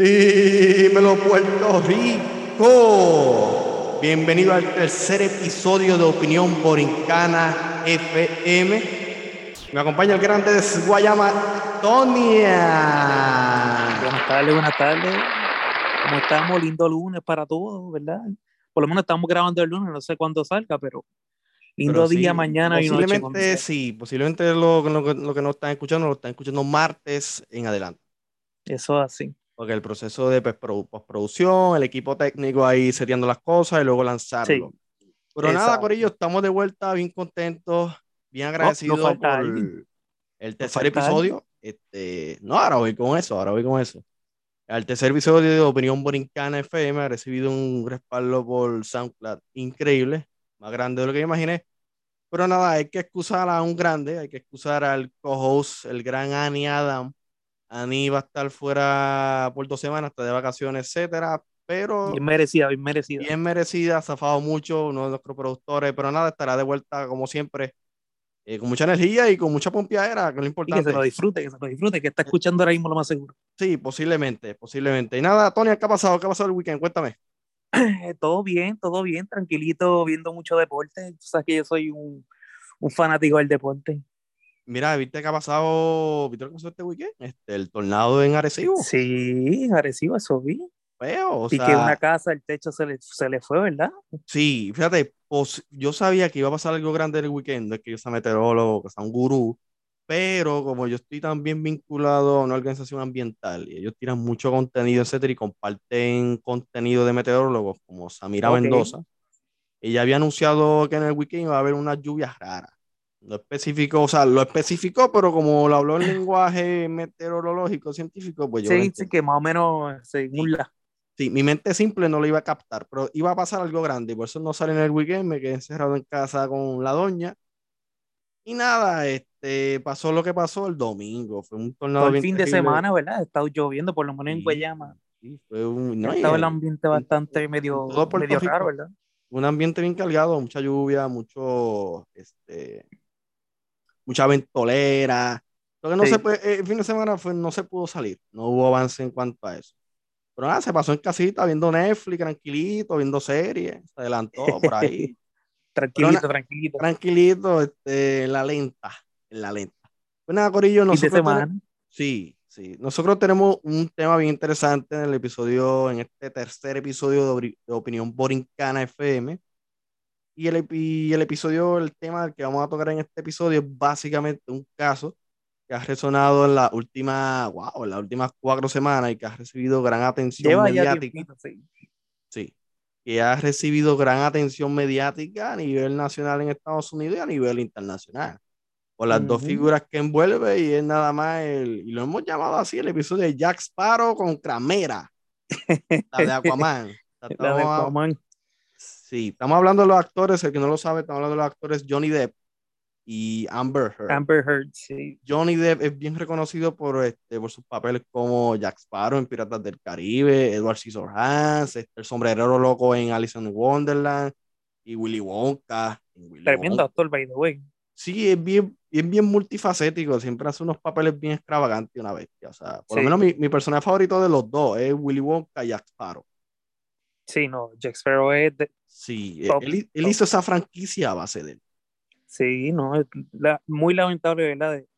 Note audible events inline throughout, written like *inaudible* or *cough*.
Dímelo Puerto Rico. Bienvenido al tercer episodio de Opinión Borincana FM. Me acompaña el grande de Guayama, Tonia. Buenas tardes, buenas tardes. ¿Cómo estamos? Lindo lunes para todos, ¿verdad? Por lo menos estamos grabando el lunes, no sé cuándo salga, pero lindo día mañana y noche. Posiblemente sí, posiblemente lo, lo, lo que nos están escuchando lo están escuchando martes en adelante. Eso así. Porque el proceso de postproducción, el equipo técnico ahí seteando las cosas y luego lanzarlo. Pero nada, Corillo, estamos de vuelta bien contentos, bien agradecidos por el tercer episodio. Este, no, ahora voy con eso, ahora voy con eso. El tercer episodio de Opinión Borincana FM ha recibido un respaldo por SoundCloud increíble, más grande de lo que imaginé. Pero nada, hay que excusar a un grande, hay que excusar al co-host, el gran Annie Adam, Ani va a estar fuera por dos semanas, está de vacaciones, etcétera, pero... Bien merecida, bien merecida. Bien merecida, ha zafado mucho, uno de nuestros productores, pero nada, estará de vuelta como siempre, eh, con mucha energía y con mucha pompiadera, que es lo importante. Y que se lo disfrute, que se lo disfrute, que está escuchando ahora mismo lo más seguro. Sí, posiblemente, posiblemente. Y nada, Tony, ¿qué ha pasado? ¿Qué ha pasado el weekend? Cuéntame. todo bien, todo bien, tranquilito, viendo mucho deporte. Tú sabes que yo soy un, un fanático del deporte. Mira, ¿viste qué ha pasado? ¿Viste lo que pasó este weekend? Este, el tornado en Arecibo. Sí, en Arecibo, eso vi. Feo, o y que una casa, el techo se le, se le fue, ¿verdad? Sí, fíjate, pues, yo sabía que iba a pasar algo grande el weekend, es que yo soy meteorólogo, que soy un gurú, pero como yo estoy también vinculado a una organización ambiental y ellos tiran mucho contenido, etcétera, y comparten contenido de meteorólogos como Samira Mendoza, ella había anunciado que en el weekend iba a haber unas lluvias raras. No especificó, o sea, lo especificó, pero como lo habló en lenguaje meteorológico, científico, pues yo. Sí, sí, que más o menos según la. Sí, mi mente simple no lo iba a captar, pero iba a pasar algo grande, por eso no salí en el weekend, me quedé encerrado en casa con la doña. Y nada, este, pasó lo que pasó el domingo, fue un tornado Todo el fin de semana, ¿verdad? Ha estado lloviendo, por lo menos en Guayama. Sí, fue un. No, estaba el ambiente bastante medio, medio raro, ¿verdad? Un ambiente bien cargado, mucha lluvia, mucho, este, mucha ventolera. Lo que no se puede, el fin de semana fue, no se pudo salir, no hubo avance en cuanto a eso. Pero nada, se pasó en casita viendo Netflix, tranquilito, viendo series, se adelantó por ahí. *laughs* tranquilito, tranquilito. Tranquilito, este, en la lenta, en la lenta. Pues nada, Corillo, nosotros. semana? sí, sí. Nosotros tenemos un tema bien interesante en el episodio, en este tercer episodio de, de Opinión Borincana FM y el, el episodio, el tema que vamos a tocar en este episodio es básicamente un caso que ha resonado en la última, wow, en las últimas cuatro semanas y que ha recibido gran atención mediática. sí. sí. que ha recibido gran atención mediática a nivel nacional en Estados Unidos y a nivel internacional. Por las dos figuras que envuelve y es nada más el, y lo hemos llamado así, el episodio de Jack Sparrow con Cramera, la de *laughs* Aquaman. la de Aquaman. Sí, estamos hablando de los actores, el que no lo sabe, estamos hablando de los actores Johnny Depp y Amber Heard. Amber Heard, sí. Johnny Depp es bien reconocido por, este, por sus papeles como Jack Sparrow en Piratas del Caribe, Edward Scissorhands, este, el sombrerero loco en Alice in Wonderland y Willy Wonka. Tremendo actor, by the way. Sí, es bien, bien, bien multifacético, siempre hace unos papeles bien extravagantes una bestia. O sea, por lo menos mi, mi personaje favorito de los dos es Willy Wonka y Jack Sparrow. Sí, no, Jack Sparrow es de, Sí, él, hizo esa franquicia a base de él. Sí, no, muy lamentable, ¿verdad? De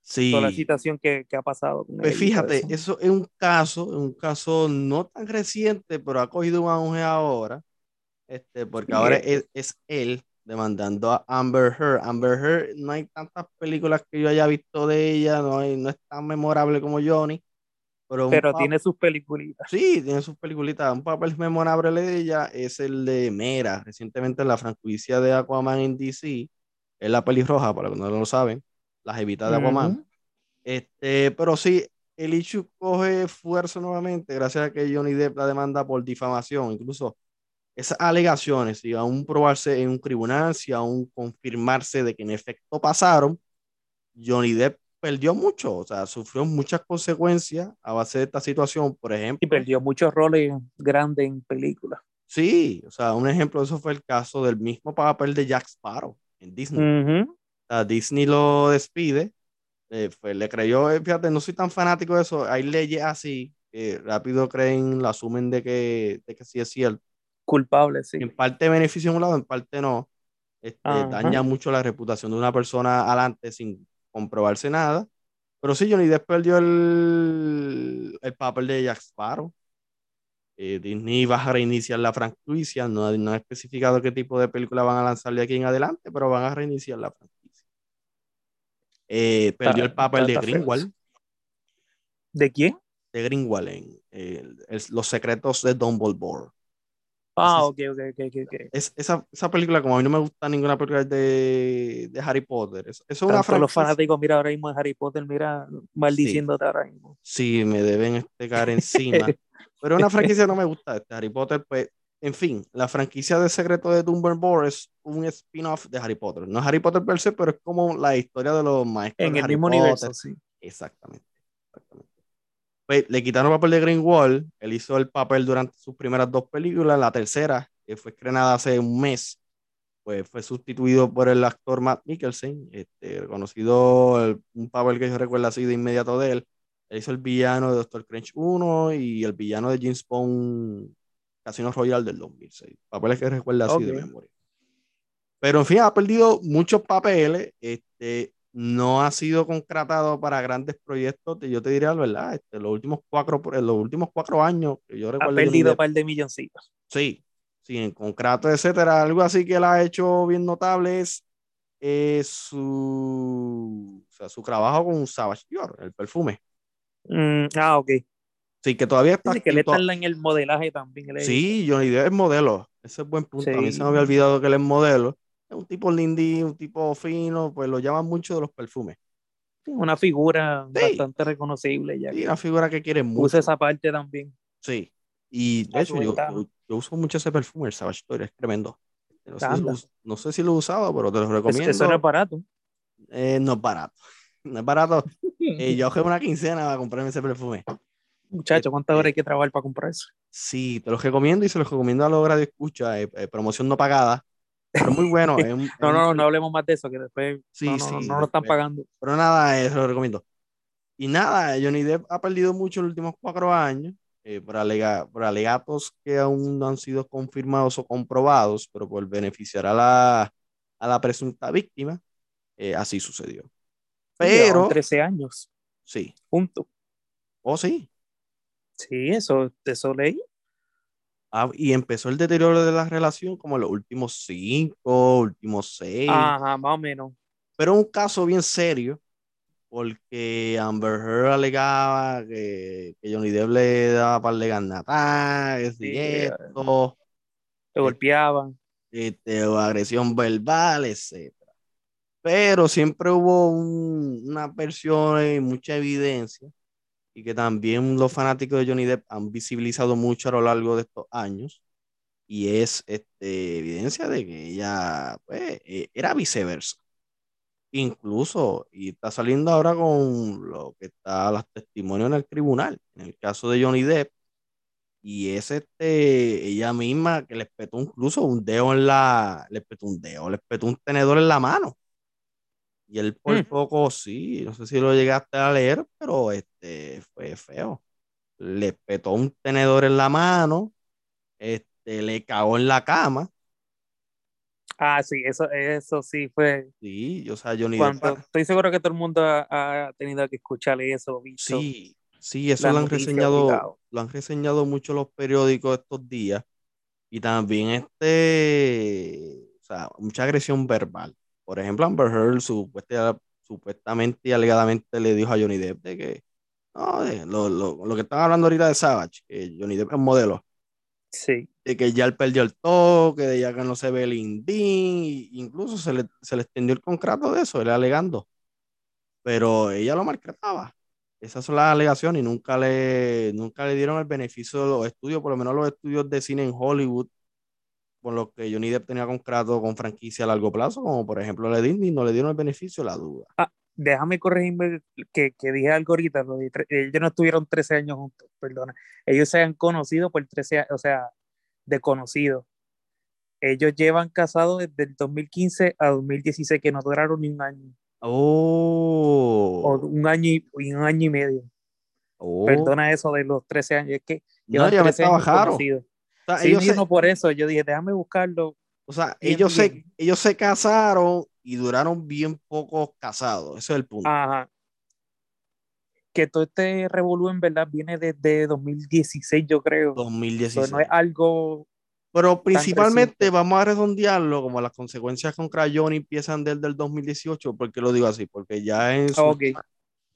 sí. toda la situación que, que ha pasado. pues fíjate, eso. eso. es un caso, un caso no tan reciente, pero ha cogido un auge ahora, este, porque ahora es, es, él demandando a Amber Heard. Amber Heard, no hay tantas películas que yo haya visto de ella, no, hay, no es tan memorable como Johnny, pero, tiene sus peliculitas. Sí, tiene sus peliculitas. Un papel memorable de ella es el de Mera, recientemente en la franquicia de Aquaman en DC. Es la pelirroja, para los que no lo saben, la jevita de Aquaman. este, pero sí, el issue coge fuerza nuevamente gracias a que Johnny Depp la demanda por difamación. Incluso esas alegaciones, si aún probarse en un tribunal, si aún confirmarse de que en efecto pasaron, Johnny Depp perdió mucho, o sea, sufrió muchas consecuencias a base de esta situación, por ejemplo. Y perdió muchos roles grandes en películas. Sí, o sea, un ejemplo de eso fue el caso del mismo papel de Jack Sparrow en Disney. Disney lo despide, eh, le creyó, eh, fíjate, no soy tan fanático de eso, hay leyes así, rápido creen, lo asumen de que, de que sí es cierto. Culpable, sí. En parte beneficia un lado, en parte no. Este, daña mucho la reputación de una persona adelante sin comprobarse nada. Pero sí, Johnny Depp perdió el, el papel de Jack Sparrow. Eh, Disney va a reiniciar la franquicia, no, no ha especificado qué tipo de película van a lanzar de aquí en adelante, pero van a reiniciar la franquicia. Eh, perdió el papel de Greenwald. ¿De quién? De Greenwald en Los secretos de Dumbledore. Ah, ok, ok, ok, ok. Es, esa, esa, película, como a mí no me gusta ninguna película de, de Harry Potter, eso, es una franquicia. los fanáticos, mira, ahora mismo de Harry Potter, mira, maldiciéndote ahora mismo. Sí, me deben este caer encima. *laughs* Pero una franquicia no me gusta. Este Harry Potter, pues, en fin, la franquicia de Secreto de Dumbledore es un spin-off de Harry Potter. No es Harry Potter per se, pero es como la historia de los maestros. En el mismo universo, sí. Exactamente. Pues, le quitaron el papel de Greenwald. Él hizo el papel durante sus primeras dos películas. La tercera, que fue estrenada hace un mes, pues fue sustituido por el actor Matt Mikkelsen, este, conocido, un papel que yo recuerdo así de inmediato de él, él hizo el villano de Doctor Strange 1 y el villano de James Bond Casino Royale del 2006. Papeles que recuerda así de memoria. Pero en fin, ha perdido muchos papeles. Este, no ha sido concretado para grandes proyectos. Yo te diría la verdad, este, los, últimos cuatro, los últimos cuatro años que yo recuerdo. Ha perdido un par de milloncitos. Sí, sí, en concreto, etcétera. Algo así que él ha hecho bien notable es eh, su, o sea, su trabajo con Savage Dior, el perfume. Mm, ah, ok. Sí, que todavía está. Sí, que le están en el modelaje también. Sí, Johnny Depp es modelo. Ese es buen punto. A mí se me había olvidado que él es modelo. Un tipo lindy, un tipo fino, pues lo llaman mucho de los perfumes. una figura bastante reconocible. Ya sí, una figura que quiere mucho. Usa esa parte también. Sí. Y de hecho, yo, yo, uso mucho ese perfume, el Savage es tremendo. No sé, si lo, no sé, si lo, usaba, pero te lo recomiendo. Eso es barato. Eh, no es barato. No es barato. *laughs* Eh, yo cogí una quincena para comprarme ese perfume. Muchacho, ¿cuántas horas hay que trabajar para comprar eso? Sí, te los recomiendo y se los recomiendo a los de escucha, eh, eh, promoción no pagada. Pero muy bueno. *laughs* no, no, no hablemos más de eso, que después sí, no, sí, no, lo están pagando. Pero nada, eso lo recomiendo. Y nada, Johnny Depp ha perdido mucho en los últimos cuatro años por, por, alegatos que aún no han sido confirmados o comprobados, pero por beneficiar a la, a la presunta víctima, así sucedió. Pero. 13 años. Sí. Punto. ¿Oh, sí? Sí, eso, eso leí. Ah, y empezó el deterioro de la relación como en los últimos cinco, últimos seis. Ajá, más o menos. Pero un caso bien serio, porque Amber Heard alegaba que, que Johnny Depp le daba para de ataques sí, y esto. Te golpeaban. Este, agresión verbal, etc pero siempre hubo una versión y mucha evidencia y que también los fanáticos de Johnny Depp han visibilizado mucho a lo largo de estos años y es este, evidencia de que ella pues, e, era viceversa. Incluso, y está saliendo ahora con lo que está los testimonios en el tribunal, en el caso de Johnny Depp, y es este, ella misma que le petó incluso un dedo en la, le petó un dedo, le petó un tenedor en la mano y él por mm. poco sí, no sé si lo llegaste a leer, pero este fue feo. Le petó un tenedor en la mano, este, le cagó en la cama. Ah, sí, eso, eso sí fue. Sí, o sea, yo ni Estoy seguro que todo el mundo ha, tenido que escucharle eso, Sí, sí, eso lo han reseñado, lo han reseñado mucho los periódicos estos días. Y también este, o sea, mucha agresión verbal. Por ejemplo, Amber Heard supuestamente y alegadamente le dijo a Johnny Depp de que no, lo, lo, lo, que están hablando ahorita de Savage, que Johnny Depp es modelo. Sí. De que ya él perdió el toque, de ya que no se ve el indín, incluso se le, se le extendió el contrato de eso, él alegando. Pero ella lo maltrataba. Esas son las alegaciones y nunca le, nunca le dieron el beneficio de los estudios, por lo menos los estudios de cine en Hollywood, por lo que Johnny Depp tenía contrato con franquicia a largo plazo, como por ejemplo la Disney, no le dieron el beneficio la duda. Ah, déjame corregirme que, que dije algo ahorita, ellos no estuvieron 13 años juntos, perdona. Ellos se han conocido por 13 años, o sea, de conocido. Ellos llevan casados desde el 2015 a 2016, que no duraron ni un año. Oh. O un año y, un año y medio. Oh. Perdona eso de los 13 años, es que no, ya me estaba sea, ellos no por eso, yo dije, déjame buscarlo. O sea, ellos se, ellos se casaron y duraron bien pocos casados, ese es el punto. Ajá. Que todo este revolú en verdad viene desde 2016, yo creo. 2016. no es algo pero principalmente vamos a redondearlo como las consecuencias con Crayon empiezan desde el 2018, porque lo digo así, porque ya en su,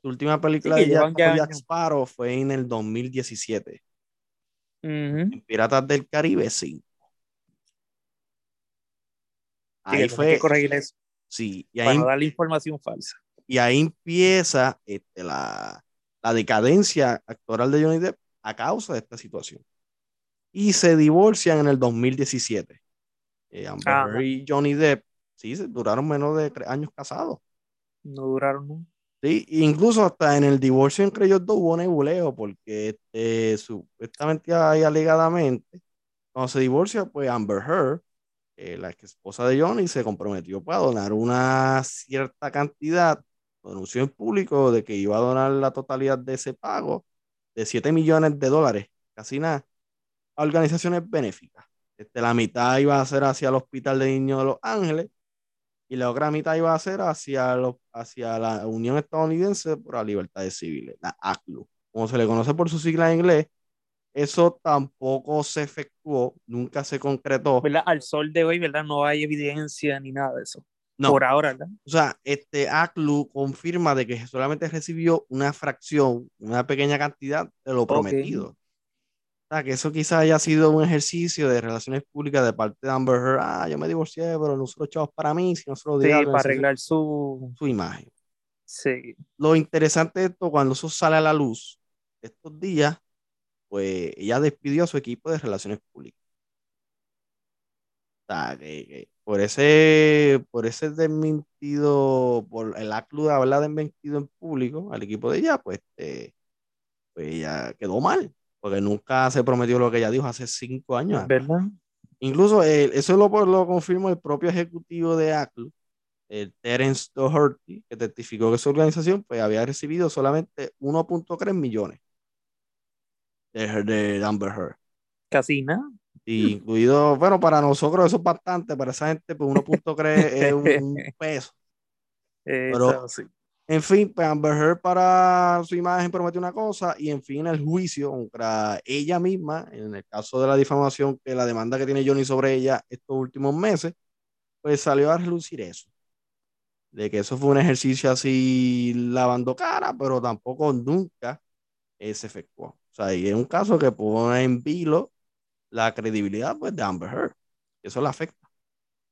última película de Jack, Sparrow fue en el 2017. En Piratas del Caribe 5. Ahí fue. corregir eso. Sí, y ahí, para darle información falsa. Y ahí empieza este, la, la decadencia actoral de Johnny Depp a causa de esta situación y se divorcian en el 2017. Eh, Amber y Johnny Depp, sí, duraron menos de tres años casados. No duraron, Sí, incluso hasta en el divorcio entre ellos dos hubo nebuleo, porque este, supuestamente y alegadamente, cuando se divorcia, pues Amber Heard, eh, la esposa de Johnny, se comprometió para donar una cierta cantidad, anunció en público de que iba a donar la totalidad de ese pago de 7 millones de dólares, casi nada, organizaciones benéficas. Este, la mitad iba a ser hacia el Hospital de Niños de Los Ángeles y la otra mitad iba a ser hacia, hacia la Unión Estadounidense por las Libertades Civiles, la ACLU, como se le conoce por su sigla en inglés. Eso tampoco se efectuó, nunca se concretó. Al sol de hoy, ¿verdad? No hay evidencia ni nada de eso. No. Por ahora, ¿verdad? O sea, este ACLU confirma de que solamente recibió una fracción, una pequeña cantidad de lo prometido que eso quizás haya sido un ejercicio de relaciones públicas de parte de Amber Heard. Ah, yo me divorcié, pero no solo chavos para mí, sino solo sí, para arreglar su... su imagen. Sí. Lo interesante de esto, cuando eso sale a la luz, estos días, pues ella despidió a su equipo de relaciones públicas. O sea, que, por ese, por ese desmentido, por el acto de haberla desmentido en público al equipo de ella, pues, eh, pues ella quedó mal porque nunca se prometió lo que ella dijo hace cinco años. ¿Verdad? Incluso eso lo, lo confirmó el propio ejecutivo de Apple, el Terence Doherty, que testificó que su organización pues, había recibido solamente 1.3 millones de, de Amber Heard. Casi nada. incluido, bueno, para nosotros eso es bastante, para esa gente pues 1.3 es un, *laughs* peso. Pero, sí. En fin, pues Amber Heard para su imagen prometió una cosa y en fin el juicio contra ella misma, en el caso de la difamación, que la demanda que tiene Johnny sobre ella estos últimos meses, pues salió a relucir eso. De que eso fue un ejercicio así lavando cara, pero tampoco nunca se efectuó. O sea, y es un caso que pone en vilo la credibilidad pues, de Amber Heard. Eso la afecta.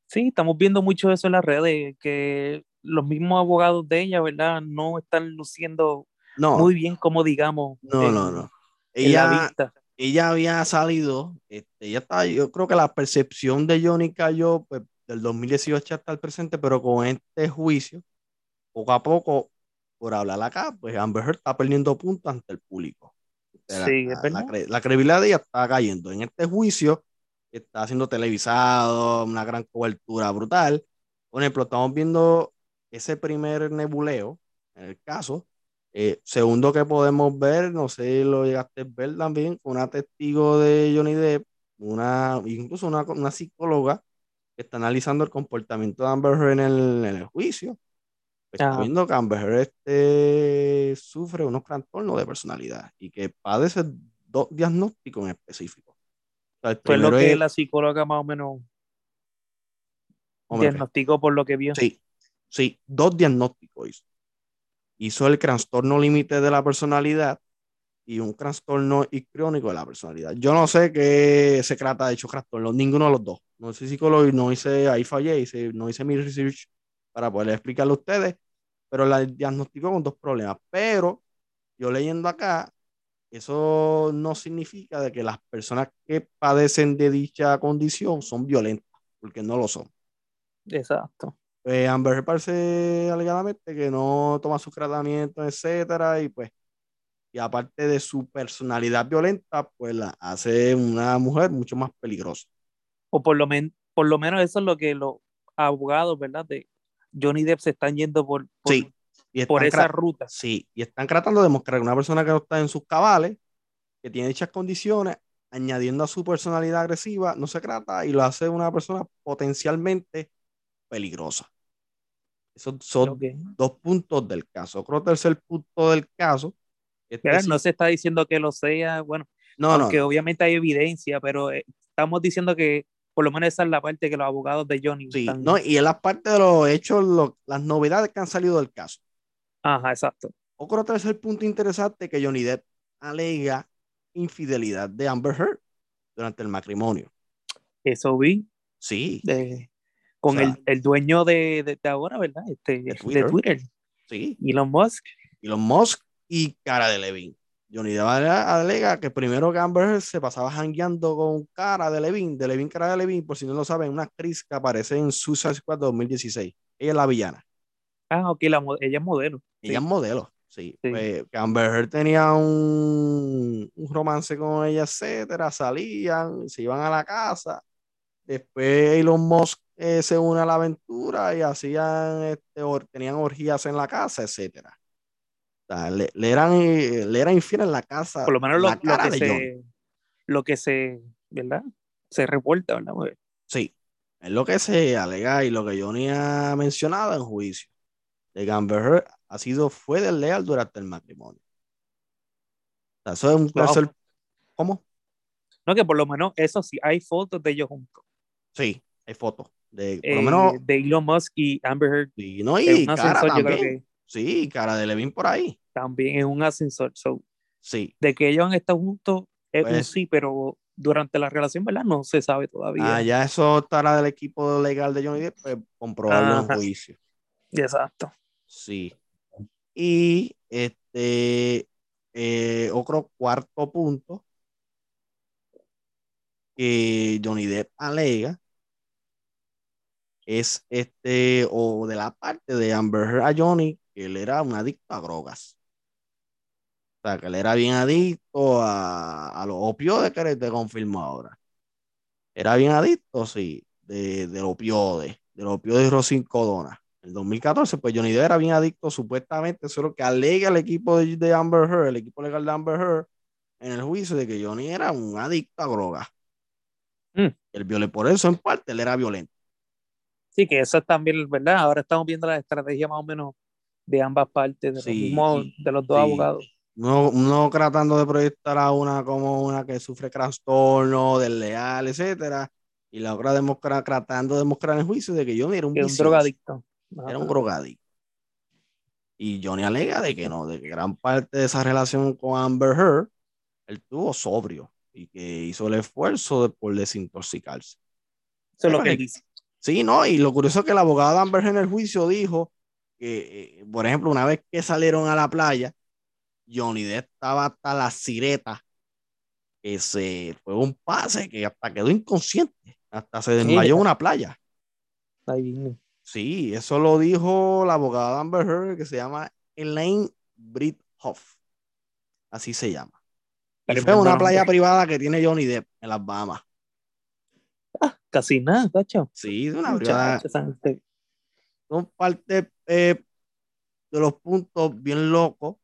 Sí, estamos viendo mucho eso en las redes, que los mismos abogados de ella, ¿verdad? No están luciendo muy bien, como digamos. No, no, no. Ella, ella había salido, este, ella está, yo creo que la percepción de Johnny cayó pues, del 2018 hasta el presente, pero con este juicio, poco a poco, por hablar acá, pues Amber Heard está perdiendo puntos ante el público. Sí, la, la, credibilidad de ella está cayendo. En este juicio está siendo televisado, una gran cobertura brutal. Por ejemplo, estamos viendo ese primer nebuleo, en el caso. Eh, segundo que podemos ver, no sé si lo llegaste a ver también, una testigo de Johnny Depp, una, incluso una, una psicóloga que está analizando el comportamiento de Amber Heard en el, en el juicio. Está viendo que Amber Heard este, sufre unos trastornos de personalidad y que padece dos diagnósticos en específico. Fue lo que la psicóloga más o menos diagnosticó por lo que vio. Sí, Sí, dos diagnósticos hizo. Hizo el trastorno límite de la personalidad y un trastorno crónico de la personalidad. Yo no sé qué se trata de hecho trastorno, ninguno de los dos. No soy psicólogo y no hice, ahí fallé, no hice mi research para poder explicarle a ustedes, pero la diagnosticó con dos problemas. Pero yo leyendo acá, eso no significa de que las personas que padecen de dicha condición son violentas, porque no lo son. Exacto. Pues Amber parece alegadamente que no toma su tratamiento, etcétera, y pues, y aparte de su personalidad violenta, pues la hace una mujer mucho más peligrosa. O por lo, por lo menos eso es lo que los abogados, ¿verdad? De Johnny Depp se están yendo por, sí. por esa ruta. Sí, y están tratando de demostrar que una persona que no está en sus cabales, que tiene dichas condiciones, añadiendo a su personalidad agresiva, no se trata y lo hace una persona potencialmente peligrosa. Esos son dos puntos del caso. Creo que el tercer punto del caso. Este no se está diciendo que lo sea, bueno, no, aunque obviamente hay evidencia, pero eh, estamos diciendo que por lo menos esa es la parte que los abogados de Johnny. Sí, no, y es la parte de los hechos, las novedades que han salido del caso. Ajá, exacto. Otro tercer punto interesante que Johnny Depp alega infidelidad de Amber Heard durante el matrimonio. Eso vi. Sí. Con el, el, dueño de, de, ahora, ¿verdad? Este, de, Twitter. Sí. Elon Musk. Elon Musk y Cara de Levin. Johnny Depp alega que primero que Amber Heard se pasaba jangueando con Cara de Levin, de Levin Cara de Levin, por si no lo saben, una actriz que aparece en Suicide Squad 2016. Ella es la villana. Ah, ok, ella es modelo. Ella es modelo, sí. Pues, que Amber Heard tenía un, un, romance con ella, etcétera, salían, se iban a la casa. Después Elon Musk eh, se une a la aventura y hacían, este, tenían orgías en la casa, etcétera le, eran, le eran infiel en la casa. Por lo menos lo, que, se, lo que se, ¿verdad? Se reporta, ¿verdad? Sí, es lo que se alega y lo que Johnny ha mencionado en juicio. De Gamber ha sido, fue desleal durante el matrimonio. eso es un ¿Cómo? No, que por lo menos eso sí, hay fotos de ellos juntos. Sí, hay fotos. De, por lo eh, menos, de Elon Musk y Amber Heard. Sí, no, y cara también. Sí, cara de Levin por ahí también es un ascensor. sí. De que ellos han estado juntos es un pues sí, pero durante la relación, ¿verdad? No se sabe todavía. Ah, ya eso estará del equipo legal de Johnny Depp, pues comprobarlo en juicio. Exacto. Sí. Y este eh, otro cuarto punto que Johnny Depp alega es este, o de la parte de Amber Heard a Johnny, que él era un adicto a drogas. O sea, que él era bien adicto a, a los opioides que te confirmo ahora. Era bien adicto, sí, de, de opioides, de los opioides rosincodona. En el 2014, pues Johnny Depp era bien adicto, supuestamente, eso es lo que alega el equipo de, Amber Heard, el equipo legal de Amber Heard, en el juicio de que Johnny era un adicto a drogas. Mm. El por eso, en parte, él era violento. Sí, que eso es también, ¿verdad? Ahora estamos viendo la estrategia más o menos de ambas partes, de, los, de los dos abogados. No, tratando de proyectar a una como una que sufre trastorno, desleal, etcétera, y la otra tratando de demostrar en el juicio de que Johnny era un, un drogadicto. Era un drogadicto. Y Johnny alega de que no, de que gran parte de esa relación con Amber Heard, él tuvo sobrio y que hizo el esfuerzo de, por desintoxicarse. Eso es lo que él dice. Sí, no, y lo curioso es que el abogado de Amber en el juicio dijo que, eh, por ejemplo, una vez que salieron a la playa, Johnny Depp estaba hasta la sireta, que se fue un pase que hasta quedó inconsciente, hasta se desmayó en una playa. Sí, eso lo dijo la abogada Amber Heard, que se llama Elaine Brithoff. Así se llama. es una playa privada que tiene Johnny Depp en las Bahamas. Casi nada, cacho. Sí, es una. Son parte eh, de los puntos bien locos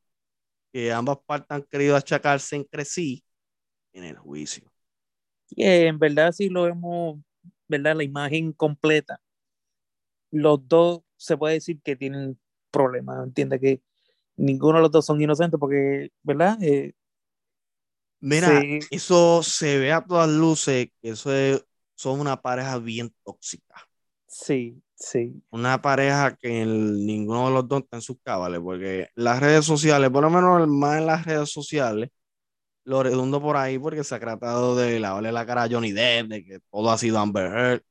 que ambas partes han querido achacarse entre sí en el juicio. Y en verdad, si lo vemos, ¿verdad? La imagen completa, los dos se puede decir que tienen problemas, entiende que ninguno de los dos son inocentes porque, ¿verdad? Eh, Mira, eso se ve a todas luces que eso son una pareja bien tóxica. Sí, Sí. Una pareja que ninguno de los dos está en sus cabales, porque las redes sociales, por lo menos más en las redes sociales, lo redundo por ahí porque se ha tratado de lavarle la cara a Johnny Depp, de que todo ha sido Amber Heard.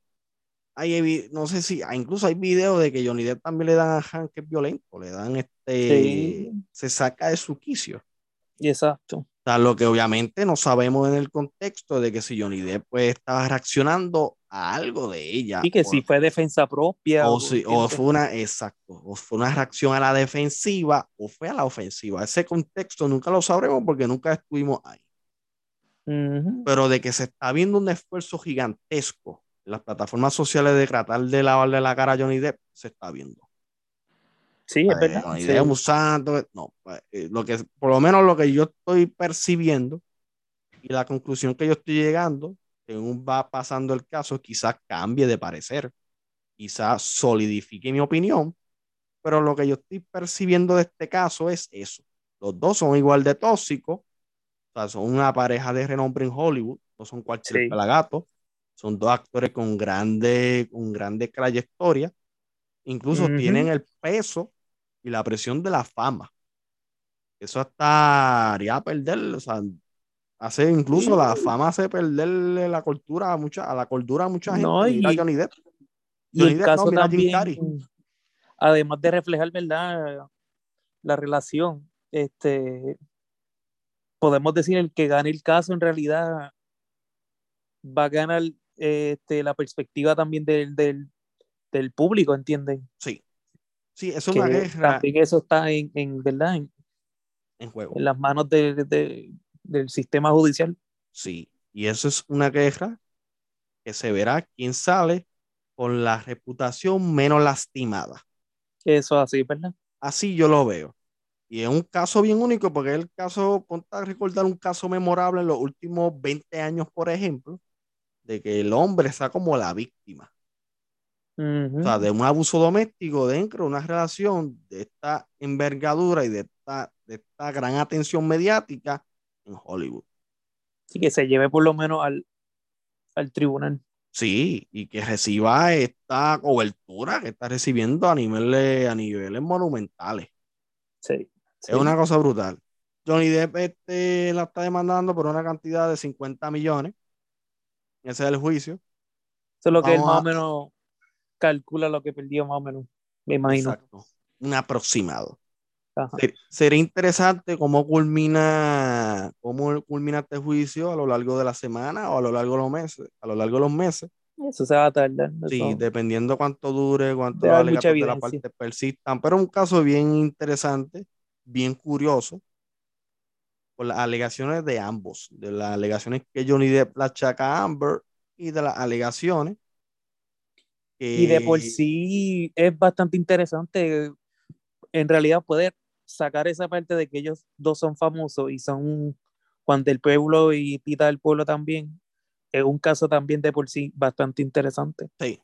Hay, no sé si, ah, incluso hay videos de que Johnny Depp también le dan a Hank que es violento, le dan este, se saca de su quicio. Exacto lo que obviamente no sabemos en el contexto de que si Johnny Depp pues, estaba reaccionando a algo de ella. Y que si fue defensa propia. O, si, o fue una, exacto, o fue una reacción a la defensiva o fue a la ofensiva. Ese contexto nunca lo sabremos porque nunca estuvimos ahí. Pero de que se está viendo un esfuerzo gigantesco en las plataformas sociales de tratar de lavarle la cara a Johnny Depp, se está viendo. Sí, es verdad. un santo. No, pues, eh, lo que, por lo menos lo que yo estoy percibiendo y la conclusión que yo estoy llegando, según va pasando el caso, quizás cambie de parecer, quizás solidifique mi opinión, pero lo que yo estoy percibiendo de este caso es eso. Los dos son igual de tóxicos, o sea, son una pareja de renombre en Hollywood, no son cualquier pelagato, son dos actores con grande, con grande trayectoria, incluso tienen el peso y la presión de la fama. Eso hasta haría perder, o sea, hace incluso la fama hace perderle la cultura a mucha, a la cordura a mucha gente. No, y, Johnny Depp. Johnny Depp, caso también, además de reflejar, ¿verdad? La relación, este, podemos decir el que gane el caso en realidad va a ganar este, la perspectiva también del, del, del público, ¿entienden? Sí. Sí, eso es una guerra. También eso está en, en ¿verdad? En, juego. En las manos de, del sistema judicial. Sí, y eso es una guerra que se verá quién sale con la reputación menos lastimada. Eso así, ¿verdad? Así yo lo veo. Y es un caso bien único porque es el caso, ponte a recordar un caso memorable en los últimos 20 años, por ejemplo, de que el hombre está como la víctima. O sea, de un abuso doméstico dentro de una relación de esta envergadura y de esta, de esta gran atención mediática en Hollywood. Sí, que se lleve por lo menos al, al tribunal. Sí, y que reciba esta cobertura que está recibiendo a niveles, a niveles monumentales. Sí, Es una cosa brutal. Johnny Depp este, la está demandando por una cantidad de 50 millones. Ese es el juicio. Eso es lo que él más o menos calcula lo que perdió más o menos, me imagino. Exacto. Un aproximado. Sería interesante cómo culmina, cómo culmina este juicio a lo largo de la semana o a lo largo de los meses. A lo largo de los meses. Eso se va a tardar. Sí, dependiendo cuánto dure, cuánto los de la parte persistan. Pero es un caso bien interesante, bien curioso, por las alegaciones de ambos, de las alegaciones que Johnny Depp la chaca a Amber y de las alegaciones. Y de por sí es bastante interesante en realidad poder sacar esa parte de que ellos dos son famosos y son Juan del Pueblo y Tita del Pueblo también, es un caso también de por sí bastante interesante. Sí,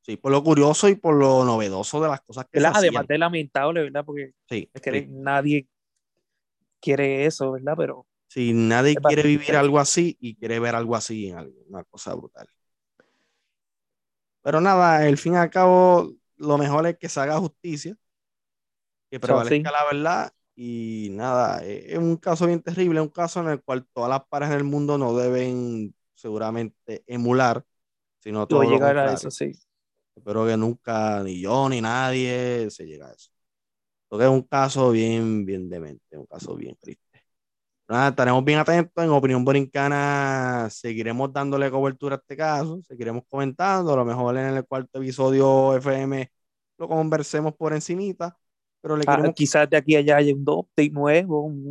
sí, por lo curioso y por lo novedoso de las cosas que se Además de lamentable, ¿verdad? Porque sí, es que nadie quiere eso, ¿verdad? Pero... Sí, nadie quiere vivir algo así y quiere ver algo así en algo, una cosa brutal. Pero nada, al fin y al cabo, lo mejor es que se haga justicia que prevalezca la verdad y nada, e, es un caso bien terrible, un caso en el cual todas las parejas del mundo no deben seguramente emular, sino todo llegar a eso, sí. Espero que nunca, ni yo ni nadie, se llegue a eso. Porque es un caso bien, bien demente, un caso bien triste. Nada, estaremos bien atentos. En Opinión Borincana seguiremos dándole cobertura a este caso, seguiremos comentando. A lo mejor en el cuarto episodio FM lo conversemos por encimita. Pero le ah, quizás de aquí allá haya un update nuevo, un,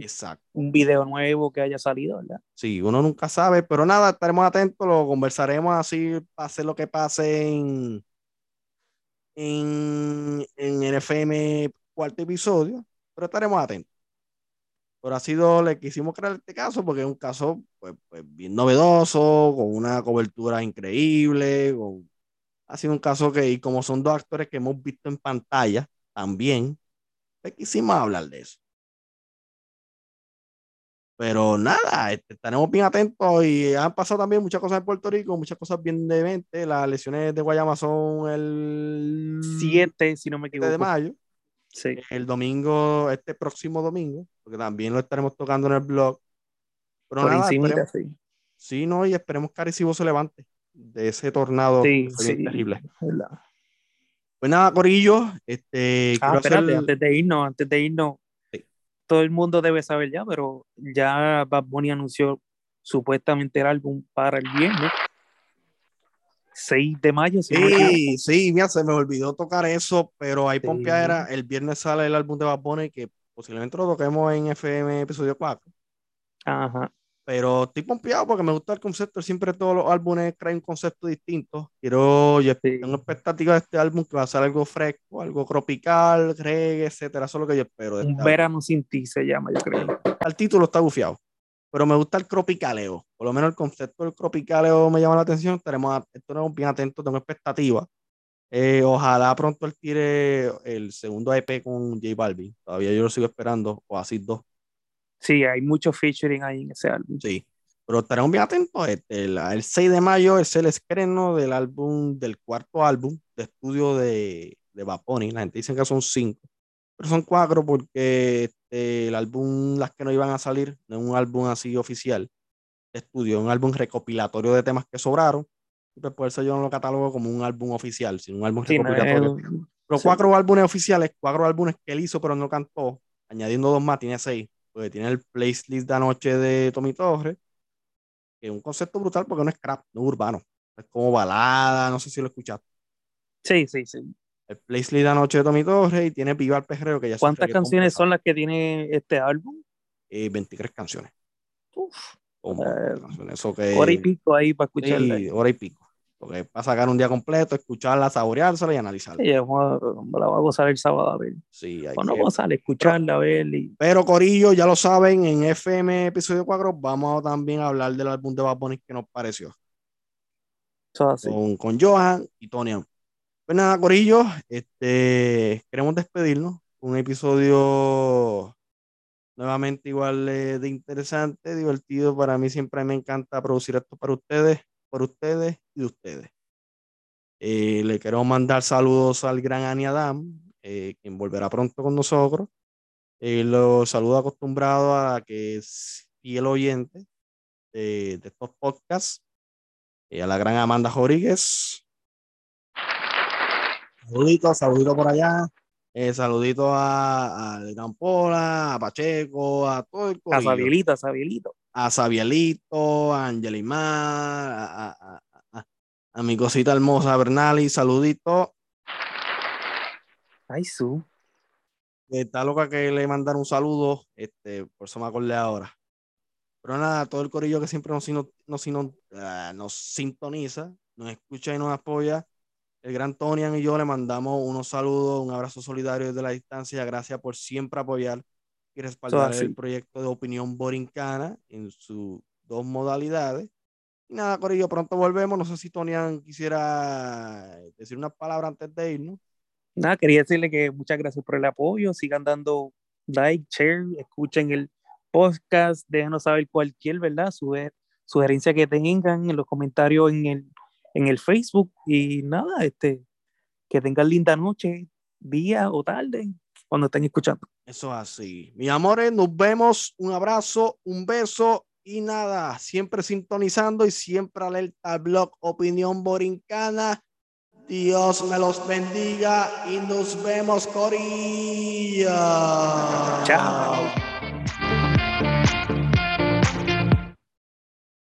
un video nuevo que haya salido, ¿verdad? Sí, uno nunca sabe, pero nada, estaremos atentos, lo conversaremos así, pase lo que pase en, en, en el FM cuarto episodio, pero estaremos atentos. Pero ha sido, le quisimos crear este caso porque es un caso pues, pues bien novedoso, con una cobertura increíble, ha sido un caso que, y como son dos actores que hemos visto en pantalla también, quisimos hablar de eso. Pero nada, este, estaremos bien atentos y han pasado también muchas cosas en Puerto Rico, muchas cosas bien de mente. Las lesiones de Guayama son el 7, si no me equivoco. de mayo. Sí. El domingo, este próximo domingo, porque también lo estaremos tocando en el blog. Pero Por nada, sí. sí. no, y esperemos que Arecibo se levante de ese tornado sí, terrible. Pues nada, Corillo, este. Ah, espérate, antes de irnos, antes de irnos, todo el mundo debe saber ya, pero ya Bad Bunny anunció supuestamente el álbum para el viernes. 6 de mayo. sí, sí, mira, se me olvidó tocar eso, pero ahí sí. era, el viernes sale el álbum de Bad Bunny que posiblemente lo toquemos en FM episodio 4. Ajá. pero estoy pompeado porque me gusta el concepto. Siempre todos los álbumes traen un concepto distinto. Quiero, yo tengo expectativas de este álbum que va a ser algo fresco, algo tropical, reggae, etcétera. Eso es lo que yo espero. un este verano sin ti se llama, yo creo. El título está bufiado, pero me gusta el tropicaleo. Por lo menos el concepto del tropicaleo me llama la atención. Estaremos, estaremos bien atentos, tengo expectativas. Eh, ojalá pronto él tire el segundo EP con J Balvin. Todavía yo lo sigo esperando, o así dos. Sí, hay mucho featuring ahí en ese álbum. Sí, pero estaremos bien atentos. Este, el, 6 de mayo es el estreno del álbum, del cuarto álbum de estudio de, de Vaponi. La gente dice que son cinco, pero son cuatro porque este, el álbum, las que no iban a salir, no es un álbum así oficial de estudio, es un álbum recopilatorio de temas que sobraron. Y pues por eso yo no lo catalogo como un álbum oficial, sino un álbum recopilatorio. pero cuatro álbumes oficiales, cuatro álbumes que él hizo pero no cantó, añadiendo dos más, tiene seis porque tiene el playlist de anoche de Tommy Torres, que es un concepto brutal porque no es crap, no es urbano. Es como balada, no sé si lo escuchaste. Sí, sí, sí. El playlist de anoche de Tommy Torres y tiene Viva el Pejerreo que ya ¿Cuántas canciones son las que tiene este álbum? 23 eh, canciones. Uf. Eh, hora y pico ahí para escucharla. Sí, hora y pico. Porque para sacar un día completo, escucharla, saboreársela y analizarla. Sí, vamos a, la vamos a gozar el sábado a ver. Sí, hay bueno, vamos a escucharla, a ver. Pero Corillo, ya lo saben, en FM episodio 4 vamos a también a hablar del álbum de Bad Bunny que nos pareció. Con, con Johan y Tony. Pues nada, Corillo, este, queremos despedirnos. Un episodio nuevamente igual de interesante, divertido. Para mí siempre me encanta producir esto para ustedes por ustedes y de ustedes. Eh, le quiero mandar saludos al gran Ani Adam, eh, quien volverá pronto con nosotros. Eh, saludo acostumbrado a que es fiel oyente de, estos podcasts. a la gran Amanda Rodríguez. Saluditos, saluditos por allá. saluditos a, a Gran Pola, a Pacheco, a todo el corillo. A Sabielito, a Sabielito a Sabielito, a Angelimar, a, a, mi cosita hermosa Bernali, saludito. Ay, su. Está loca que le mandar un saludo, este, por eso me acordé ahora. Pero nada, todo el corillo que siempre nos, nos, ah, nos sintoniza, nos escucha y nos apoya. El gran Tonian y yo le mandamos unos saludos, un abrazo solidario desde la distancia. Gracias por siempre apoyar y respaldar el proyecto de opinión borincana en sus dos modalidades. Y nada, Corillo, pronto volvemos. No sé si Tonian quisiera decir una palabra antes de irnos. Nada, quería decirle que muchas gracias por el apoyo. Sigan dando like, share, escuchen el podcast, déjenos saber cualquier, ¿verdad? sugerencia que tengan en los comentarios en el, en el Facebook. Y nada, este, que tengan linda noche, día o tarde cuando estén escuchando. Eso es así. Mis amores, nos vemos. Un abrazo, un beso y nada, siempre sintonizando y siempre alerta al blog Opinión Borincana. Dios me los bendiga y nos vemos, Corilla. Chao.